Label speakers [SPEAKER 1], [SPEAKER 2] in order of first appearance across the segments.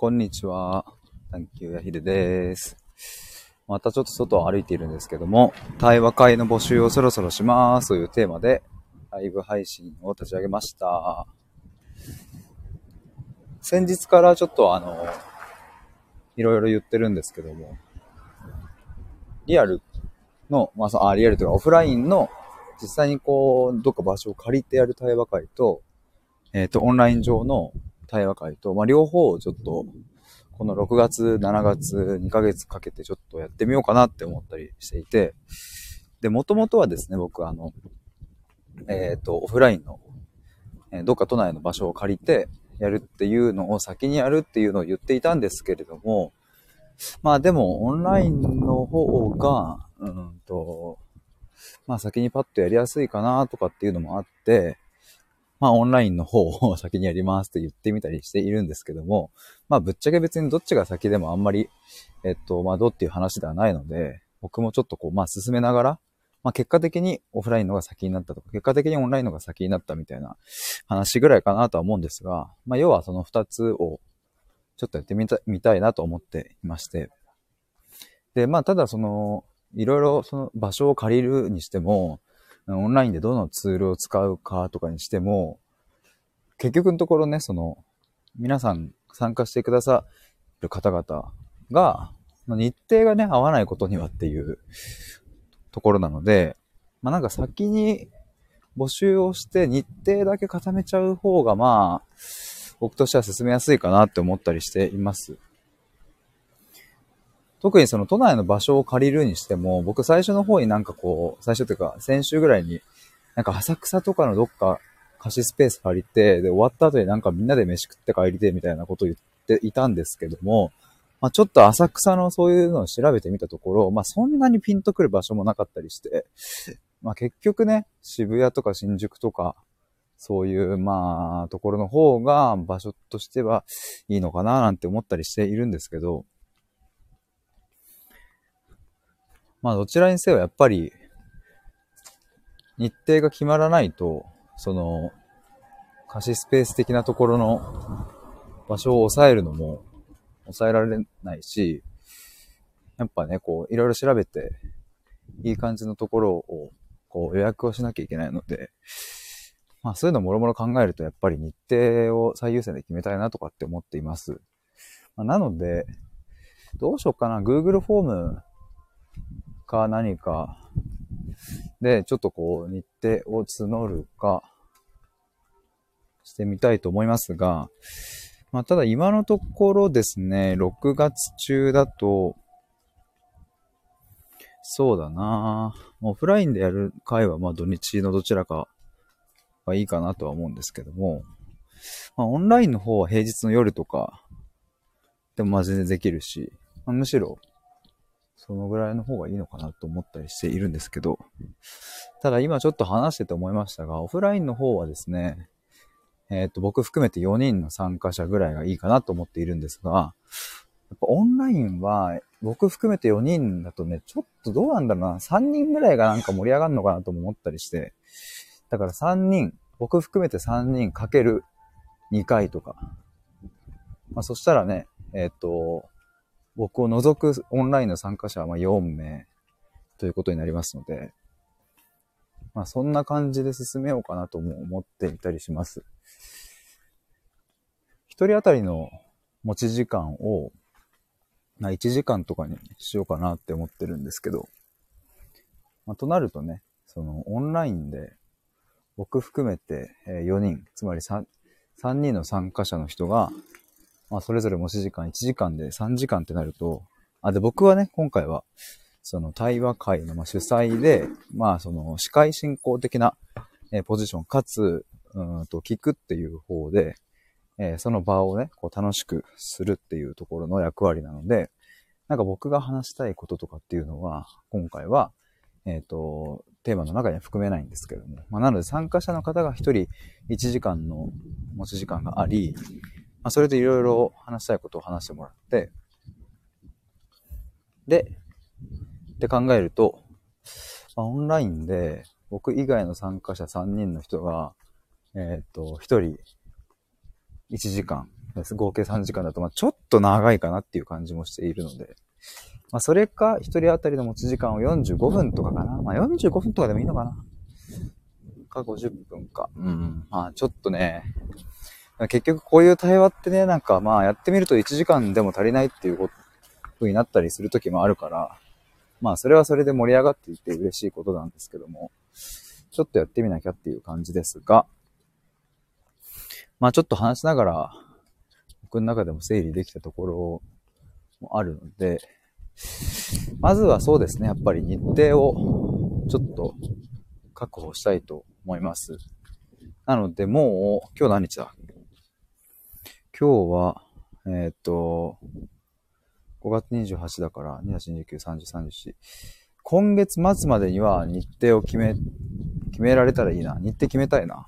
[SPEAKER 1] こんにちは。探求やひでです。またちょっと外を歩いているんですけども、対話会の募集をそろそろしますというテーマで、ライブ配信を立ち上げました。先日からちょっとあの、いろいろ言ってるんですけども、リアルの、まあ、あ、リアルというかオフラインの実際にこう、どっか場所を借りてやる対話会と、えっ、ー、と、オンライン上の対話会と、まあ、両方をちょっと、この6月、7月、2ヶ月かけてちょっとやってみようかなって思ったりしていて、で、もともとはですね、僕あの、えっ、ー、と、オフラインの、え、どっか都内の場所を借りてやるっていうのを先にやるっていうのを言っていたんですけれども、まあでも、オンラインの方が、うんと、まあ先にパッとやりやすいかなとかっていうのもあって、まあオンラインの方を先にやりますと言ってみたりしているんですけども、まあぶっちゃけ別にどっちが先でもあんまり、えっと、まあどうっていう話ではないので、僕もちょっとこう、まあ進めながら、まあ結果的にオフラインのが先になったとか、結果的にオンラインのが先になったみたいな話ぐらいかなとは思うんですが、まあ要はその二つをちょっとやってみたみたいなと思っていまして。で、まあただその、いろいろその場所を借りるにしても、オンラインでどのツールを使うかとかにしても、結局のところね、その、皆さん参加してくださる方々が、日程がね、合わないことにはっていうところなので、まあなんか先に募集をして日程だけ固めちゃう方がまあ、僕としては進めやすいかなって思ったりしています。特にその都内の場所を借りるにしても、僕最初の方になんかこう、最初というか先週ぐらいに、なんか浅草とかのどっか貸しスペース借りて、で、終わった後になんかみんなで飯食って帰りてみたいなことを言っていたんですけども、まあちょっと浅草のそういうのを調べてみたところ、まあそんなにピンとくる場所もなかったりして、まあ結局ね、渋谷とか新宿とか、そういう、まあ、ところの方が場所としてはいいのかななんて思ったりしているんですけど、まあどちらにせよやっぱり日程が決まらないと、その貸しスペース的なところの場所を抑えるのも抑えられないし、やっぱね、こういろいろ調べていい感じのところをこう予約をしなきゃいけないので、まあそういうのもろもろ考えるとやっぱり日程を最優先で決めたいなとかって思っています。まあ、なので、どうしようかな。Google フォームか何か。で、ちょっとこう日程を募るか。してみたいと思いますが、まあ、ただ今のところですね、6月中だと、そうだな。オフラインでやる回はまあ土日のどちらかがいいかなとは思うんですけども、まあ、オンラインの方は平日の夜とかでもまあ全然できるし、まあ、むしろそのぐらいの方がいいのかなと思ったりしているんですけど、ただ今ちょっと話してて思いましたが、オフラインの方はですね、えっ、と、僕含めて4人の参加者ぐらいがいいかなと思っているんですが、やっぱオンラインは僕含めて4人だとね、ちょっとどうなんだろうな、3人ぐらいがなんか盛り上がるのかなとも思ったりして、だから3人、僕含めて3人かける2回とか。まあそしたらね、えっ、と、僕を除くオンラインの参加者はま4名ということになりますので、まあそんな感じで進めようかなとも思っていたりします。一人当たりの持ち時間を、まあ1時間とかにしようかなって思ってるんですけど、まあ、となるとね、そのオンラインで僕含めて4人、つまり 3, 3人の参加者の人がまあ、それぞれ持ち時間1時間で3時間ってなると、あ、で、僕はね、今回は、その対話会の主催で、まあ、その司会進行的な、えポジション、かつ、うんと、聞くっていう方で、えー、その場をね、こう楽しくするっていうところの役割なので、なんか僕が話したいこととかっていうのは、今回は、えっ、ー、と、テーマの中には含めないんですけども、まあ、なので参加者の方が一人1時間の持ち時間があり、まあ、それでいろいろ話したいことを話してもらって、で、って考えると、まあ、オンラインで僕以外の参加者3人の人が、えっ、ー、と、1人1時間です合計3時間だと、まあちょっと長いかなっていう感じもしているので、まあそれか、一人当たりの持ち時間を45分とかかな。まあ45分とかでもいいのかな。か50分か。うん。まあちょっとね、結局こういう対話ってね、なんかまあやってみると1時間でも足りないっていう風になったりする時もあるから、まあそれはそれで盛り上がっていて嬉しいことなんですけども、ちょっとやってみなきゃっていう感じですが、まあちょっと話しながら、僕の中でも整理できたところもあるので、まずはそうですね、やっぱり日程をちょっと確保したいと思います。なので、もう、今日何日だ今日は、えー、っと、5月28だから、2 8 29、30、34。今月末までには日程を決め、決められたらいいな。日程決めたいな。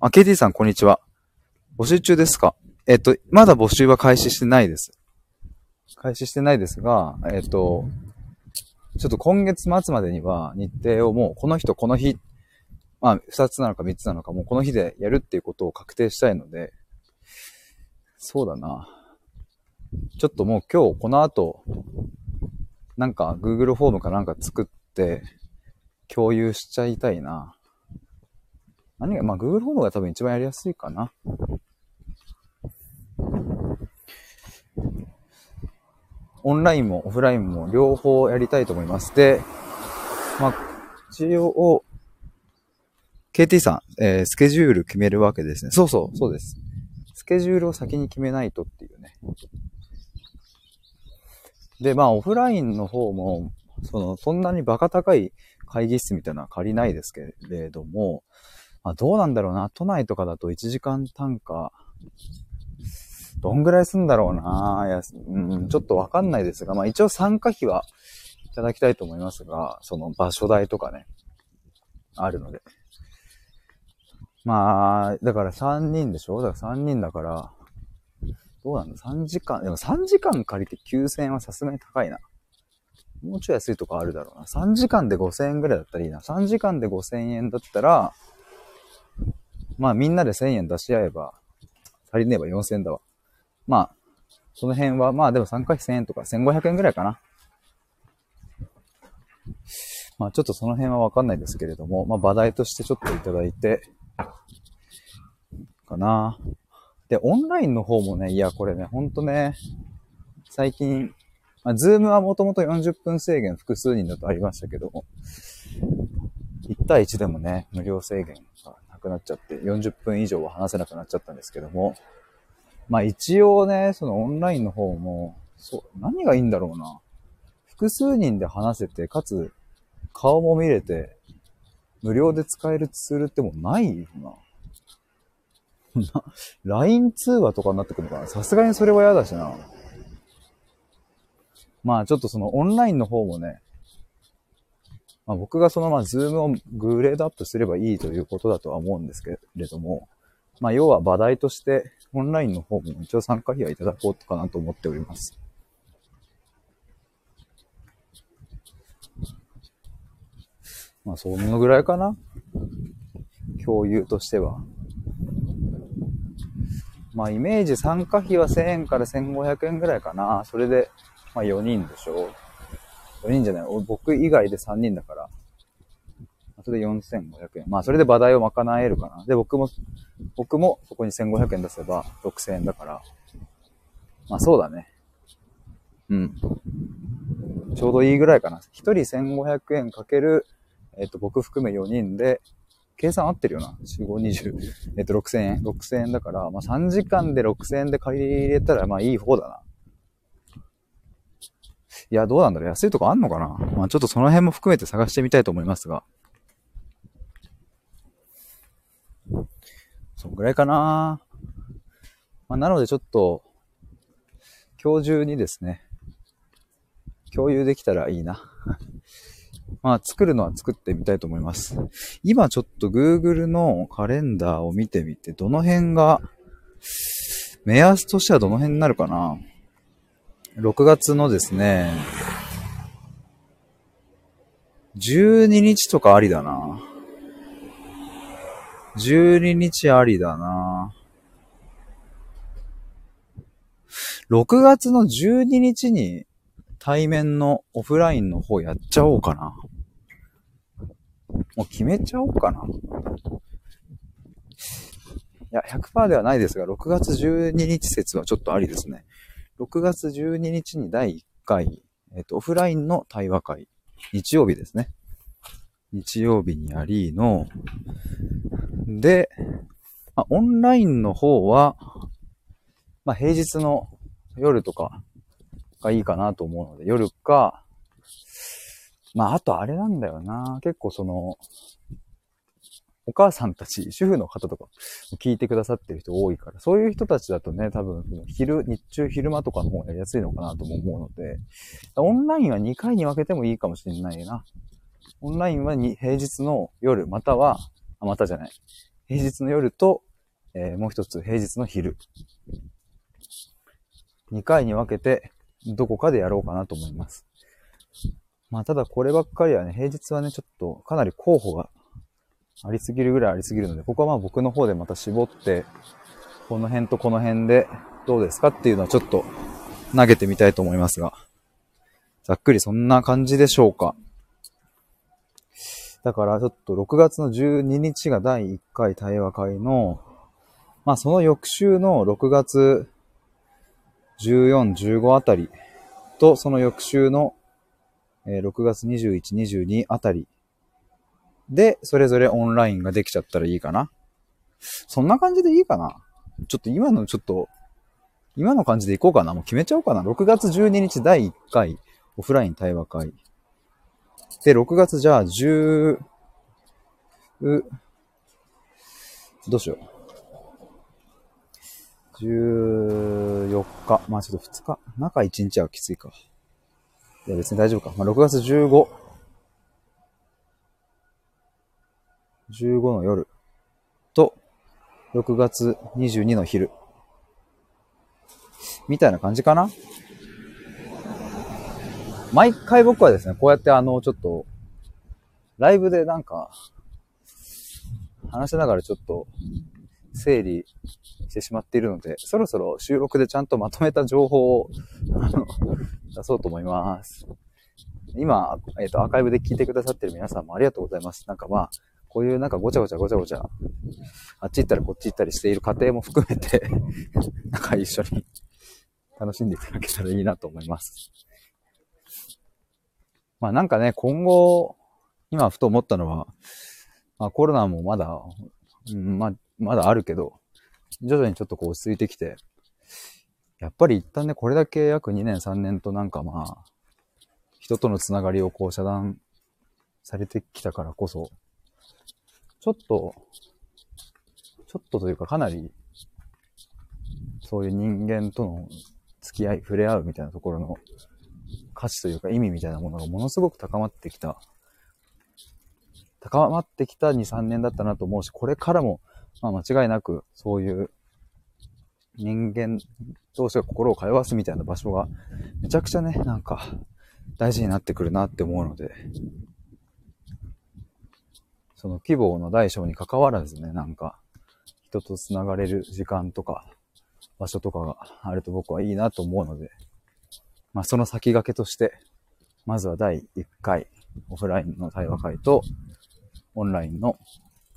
[SPEAKER 1] あ、KT さん、こんにちは。募集中ですか？えっと、まだ募集は開始してないです。開始してないですが、えっと、ちょっと今月末までには日程をもうこの日とこの日、まあ、二つなのか三つなのか、もうこの日でやるっていうことを確定したいので、そうだな。ちょっともう今日この後、なんか Google フォームかなんか作って共有しちゃいたいな。何が、まあ Google フォームが多分一番やりやすいかな。オンラインもオフラインも両方やりたいと思います。で、まあ、一応、KT さん、えー、スケジュール決めるわけですね。そうそう、そうです。スケジュールを先に決めないとっていうね。で、まあ、オフラインの方も、その、そんなにバカ高い会議室みたいなのは借りないですけれども、まあ、どうなんだろうな。都内とかだと1時間単価、どんぐらいすんだろうな。いや、うん、ちょっとわかんないですが、まあ一応参加費はいただきたいと思いますが、その場所代とかね、あるので。まあ、だから3人でしょ？だから3人だから、どうなんだ ?3 時間、でも3時間借りて9000円はさすがに高いな。もうちょい安いとこあるだろうな。3時間で5000円ぐらいだったらいいな。3時間で5000円だったら、まあみんなで1000円出し合えば、足りねえば4000円だわ。まあ、その辺は、まあでも参加費1000円とか1500円ぐらいかな。まあちょっとその辺はわかんないですけれども、まあ場題としてちょっといただいて、かな。で、オンラインの方もね、いや、これね、ほんとね、最近、まあ、ズームはもともと40分制限複数人だとありましたけど、1対1でもね、無料制限がなくなっちゃって、40分以上は話せなくなっちゃったんですけども、まあ一応ね、そのオンラインの方も、そう、何がいいんだろうな。複数人で話せて、かつ、顔も見れて、無料で使えるツールってもうないよな。LINE 通話とかになってくるのかな？さすがにそれは嫌だしな。まあちょっとそのオンラインの方もね、まあ、僕がそのまあズームをグレードアップすればいいということだとは思うんですけれども、まあ要は話題としてオンラインの方も一応参加費はいただこうかなと思っております。まあそのぐらいかな？共有としては。まあ、イメージ参加費は1000円から1500円ぐらいかな。それで、まあ4人でしょ。4人じゃない。僕以外で3人だから。それで4500円。まあ、それで場代を賄えるかな。で、僕も、僕もそこに1500円出せば6000円だから。まあ、そうだね。うん。ちょうどいいぐらいかな。1人1500円かける、えっ、と、僕含め4人で、計算合ってるよな。4、5、20。えっと、6000円。6000円だから、まあ3時間で6000円で借り入れたら、まあいい方だな。いや、どうなんだろう安いとこあんのかなまあちょっとその辺も含めて探してみたいと思いますが。そんぐらいかなまあなのでちょっと、今日中にですね、共有できたらいいな。まあ、作るのは作ってみたいと思います。今ちょっと Google のカレンダーを見てみて、どの辺が、目安としてはどの辺になるかな ?6 月のですね、12日とかありだな。12日ありだな。6月の12日に対面のオフラインの方やっちゃおうかな。もう決めちゃおうかな。いや、100%ではないですが、6月12日説はちょっとありですね。6月12日に第1回、えっ、と、オフラインの対話会、日曜日ですね。日曜日にありの、で、まあ、オンラインの方は、まあ、平日の夜とかがいいかなと思うので、夜か、まあ、あとあれなんだよな。結構その、お母さんたち、主婦の方とか聞いてくださってる人多いから、そういう人たちだとね、多分、昼、日中、昼間とかの方がやりやすいのかなとも思うので、オンラインは2回に分けてもいいかもしれないな。オンラインはに平日の夜、または、あ、またじゃない。平日の夜と、えー、もう一つ平日の昼。2回に分けて、どこかでやろうかなと思います。まあ、ただこればっかりはね、平日はね、ちょっとかなり候補がありすぎるぐらいありすぎるので、ここはまあ僕の方でまた絞って、この辺とこの辺でどうですかっていうのはちょっと投げてみたいと思いますが、ざっくりそんな感じでしょうか。だからちょっと6月の12日が第1回対話会の、まあその翌週の6月14、15あたりとその翌週のえ6月21、22あたりで、それぞれオンラインができちゃったらいいかな。そんな感じでいいかな。ちょっと今のちょっと、今の感じでいこうかな。もう決めちゃおうかな。6月12日第1回オフライン対話会。で、6月じゃあ10、う、どうしよう。14日。まあちょっと2日。中1日はきついか。いや別に大丈夫か。まあ6月15。15の夜と、6月22の昼。みたいな感じかな毎回僕はですね、こうやってあの、ちょっと、ライブでなんか、話しながらちょっと、整理してしまっているので、そろそろ収録でちゃんとまとめた情報を出そうと思います。今、えっ、ー、と、アーカイブで聞いてくださってる皆さんもありがとうございます。なんかまあ、こういうなんかごちゃごちゃごちゃごちゃ、あっち行ったりこっち行ったりしている過程も含めて なんか一緒に楽しんでいただけたらいいなと思います。まあなんかね、今後、今ふと思ったのは、まあコロナもまだ、うん、まあ、まだあるけど、徐々にちょっとこう落ち着いてきて、やっぱり一旦ね、これだけ約2年3年となんかまあ、人とのつながりをこう遮断されてきたからこそ、ちょっと、ちょっとというかかなり、そういう人間との付き合い、触れ合うみたいなところの価値というか意味みたいなものがものすごく高まってきた、高まってきた2、3年だったなと思うし、これからも、まあ間違いなくそういう人間同士が心を通わすみたいな場所がめちゃくちゃね、なんか大事になってくるなって思うので、その規模の大小に関わらずね、なんか人と繋がれる時間とか場所とかがあると僕はいいなと思うので、まあ、その先駆けとして、まずは第1回オフラインの対話会と、オンラインの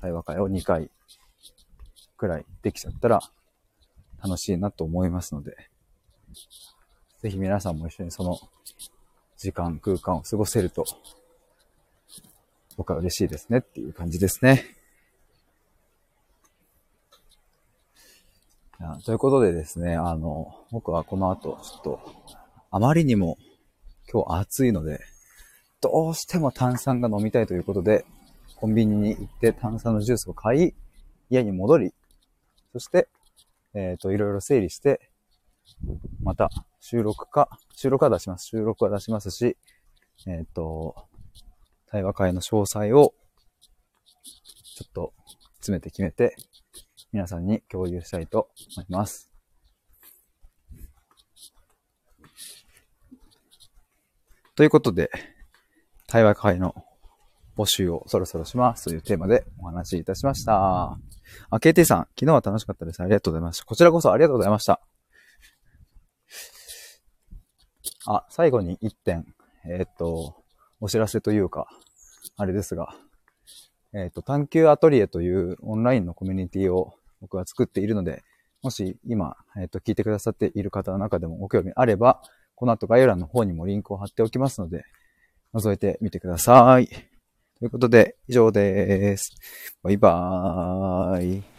[SPEAKER 1] 対話会を2回くらいできちゃったら楽しいなと思いますので、ぜひ皆さんも一緒にその時間、空間を過ごせると、僕は嬉しいですねっていう感じですね。ということでですね、あの、僕はこの後、ちょっと、あまりにも今日暑いので、どうしても炭酸が飲みたいということで、コンビニに行って炭酸のジュースを買い、家に戻り、そして、えっ、ー、と、いろいろ整理して、また収録か、収録は出します。収録は出しますし、えっ、ー、と、対話会の詳細を、ちょっと詰めて決めて、皆さんに共有したいと思います。ということで、対話会の募集をそろそろしますというテーマでお話しいたしました。あ、KT さん、昨日は楽しかったです。ありがとうございました。こちらこそありがとうございました。あ、最後に1点、えーっと、お知らせというか、あれですが、えーっと、探求アトリエというオンラインのコミュニティを僕は作っているので、もし今、えーっと、聞いてくださっている方の中でもご興味あれば、この後概要欄の方にもリンクを貼っておきますので、覗いてみてください。ということで、以上です。バイバーイ。